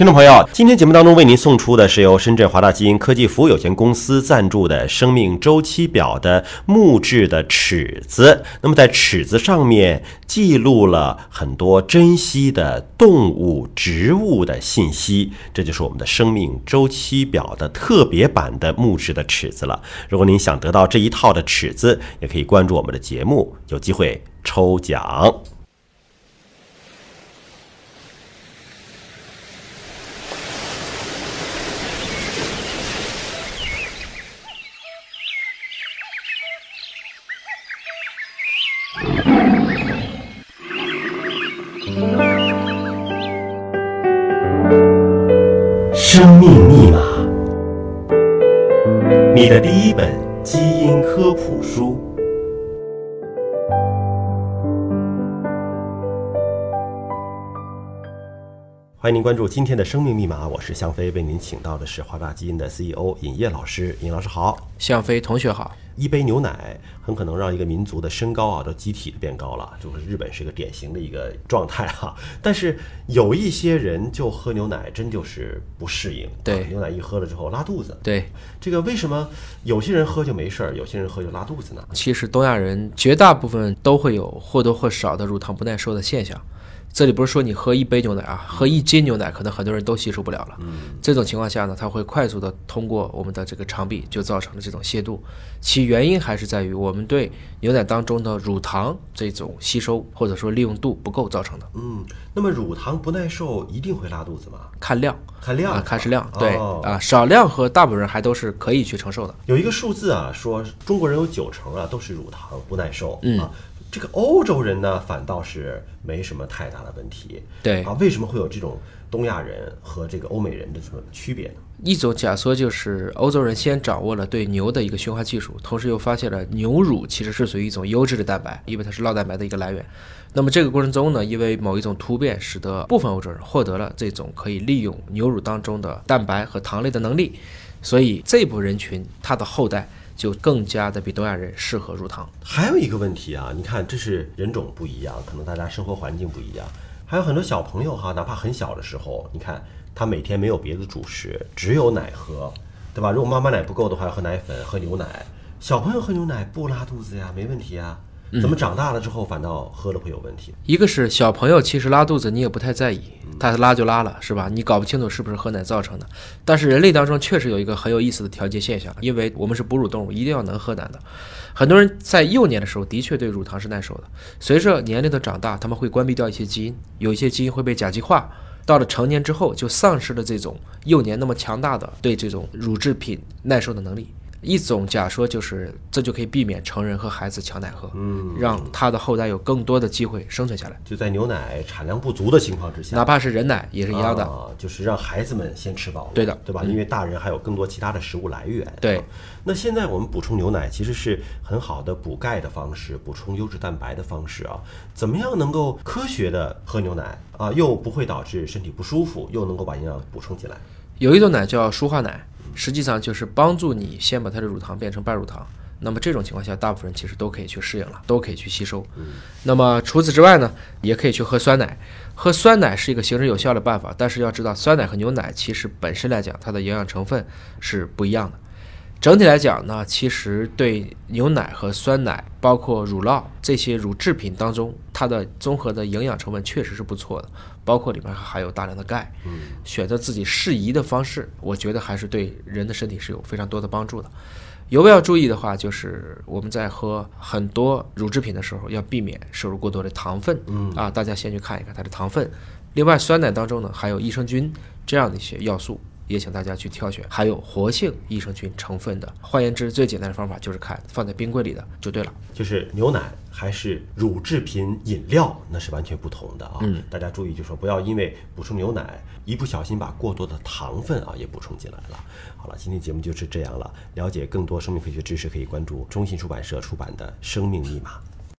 听众朋友，今天节目当中为您送出的是由深圳华大基因科技服务有限公司赞助的生命周期表的木质的尺子。那么在尺子上面记录了很多珍稀的动物、植物的信息，这就是我们的生命周期表的特别版的木质的尺子了。如果您想得到这一套的尺子，也可以关注我们的节目，有机会抽奖。生命密码，你的第一本基因科普书。欢迎您关注今天的生命密码，我是向飞，为您请到的是华大基因的 CEO 尹烨老师。尹老师好，向飞同学好。一杯牛奶很可能让一个民族的身高啊都集体的变高了，就是日本是一个典型的一个状态哈。但是有一些人就喝牛奶真就是不适应，对牛奶一喝了之后拉肚子。对，这个为什么有些人喝就没事儿，有些人喝就拉肚子呢？其实东亚人绝大部分都会有或多或少的乳糖不耐受的现象。这里不是说你喝一杯牛奶啊，喝一斤牛奶，可能很多人都吸收不了了。嗯，这种情况下呢，它会快速的通过我们的这个肠壁，就造成了这种泻肚。其原因还是在于我们对牛奶当中的乳糖这种吸收或者说利用度不够造成的。嗯，那么乳糖不耐受一定会拉肚子吗？看量，看量啊，看是量。对哦啊，少量和大部分人还都是可以去承受的。有一个数字啊，说中国人有九成啊都是乳糖不耐受。嗯啊，这个欧洲人呢反倒是没什么太大的问题。对啊，为什么会有这种东亚人和这个欧美人的什么区别呢？一种假说就是欧洲人先掌握了对牛的一个驯化技术，同时又发现了牛乳其实是属于一种优质的蛋白，因为它是酪蛋白的一个来源。那么这个过程中呢，因为某一种突变，使得部分欧洲人获得了这种可以利用牛乳当中的蛋白和糖类的能力，所以这部分人群他的后代就更加的比东亚人适合入糖。还有一个问题啊，你看这是人种不一样，可能大家生活环境不一样，还有很多小朋友哈，哪怕很小的时候，你看他每天没有别的主食，只有奶喝，对吧？如果妈妈奶不够的话，要喝奶粉、喝牛奶。小朋友喝牛奶不拉肚子呀，没问题呀。怎么长大了之后反倒喝了会有问题？一个是小朋友其实拉肚子你也不太在意，他拉就拉了，是吧？你搞不清楚是不是喝奶造成的。但是人类当中确实有一个很有意思的调节现象，因为我们是哺乳动物，一定要能喝奶的。很多人在幼年的时候的确对乳糖是耐受的，随着年龄的长大，他们会关闭掉一些基因，有一些基因会被甲基化。到了成年之后，就丧失了这种幼年那么强大的对这种乳制品耐受的能力。一种假说就是，这就可以避免成人和孩子抢奶喝，嗯，让他的后代有更多的机会生存下来。就在牛奶产量不足的情况之下，哪怕是人奶也是一样的。啊，就是让孩子们先吃饱了，对的嗯对吧？因为大人还有更多其他的食物来源。对啊那现在我们补充牛奶其实是很好的补钙的方式，补充优质蛋白的方式啊。怎么样能够科学的喝牛奶啊，又不会导致身体不舒服，又能够把营养补充进来？有一种奶叫舒化奶，实际上就是帮助你先把它的乳糖变成半乳糖。那么这种情况下，大部分人其实都可以去适应了，都可以去吸收。那么除此之外呢，也可以去喝酸奶。喝酸奶是一个行之有效的办法，但是要知道，酸奶和牛奶其实本身来讲，它的营养成分是不一样的。整体来讲呢，其实对牛奶和酸奶，包括乳酪这些乳制品当中，它的综合的营养成分确实是不错的，包括里面还含有大量的钙。选择自己适宜的方式，我觉得还是对人的身体是有非常多的帮助的。有要注意的话，就是我们在喝很多乳制品的时候，要避免摄入过多的糖分。嗯啊，大家先去看一看它的糖分。另外，酸奶当中呢含有益生菌这样的一些要素，也请大家去挑选含有活性益生菌成分的。换言之，最简单的方法就是看放在冰柜里的就对了。就是牛奶还是乳制品饮料，那是完全不同的啊。嗯，大家注意，就说不要因为补充牛奶，一不小心把过多的糖分啊也补充进来了。好了，今天节目就是这样了。了解更多生命科学知识，可以关注中信出版社出版的《生命密码》。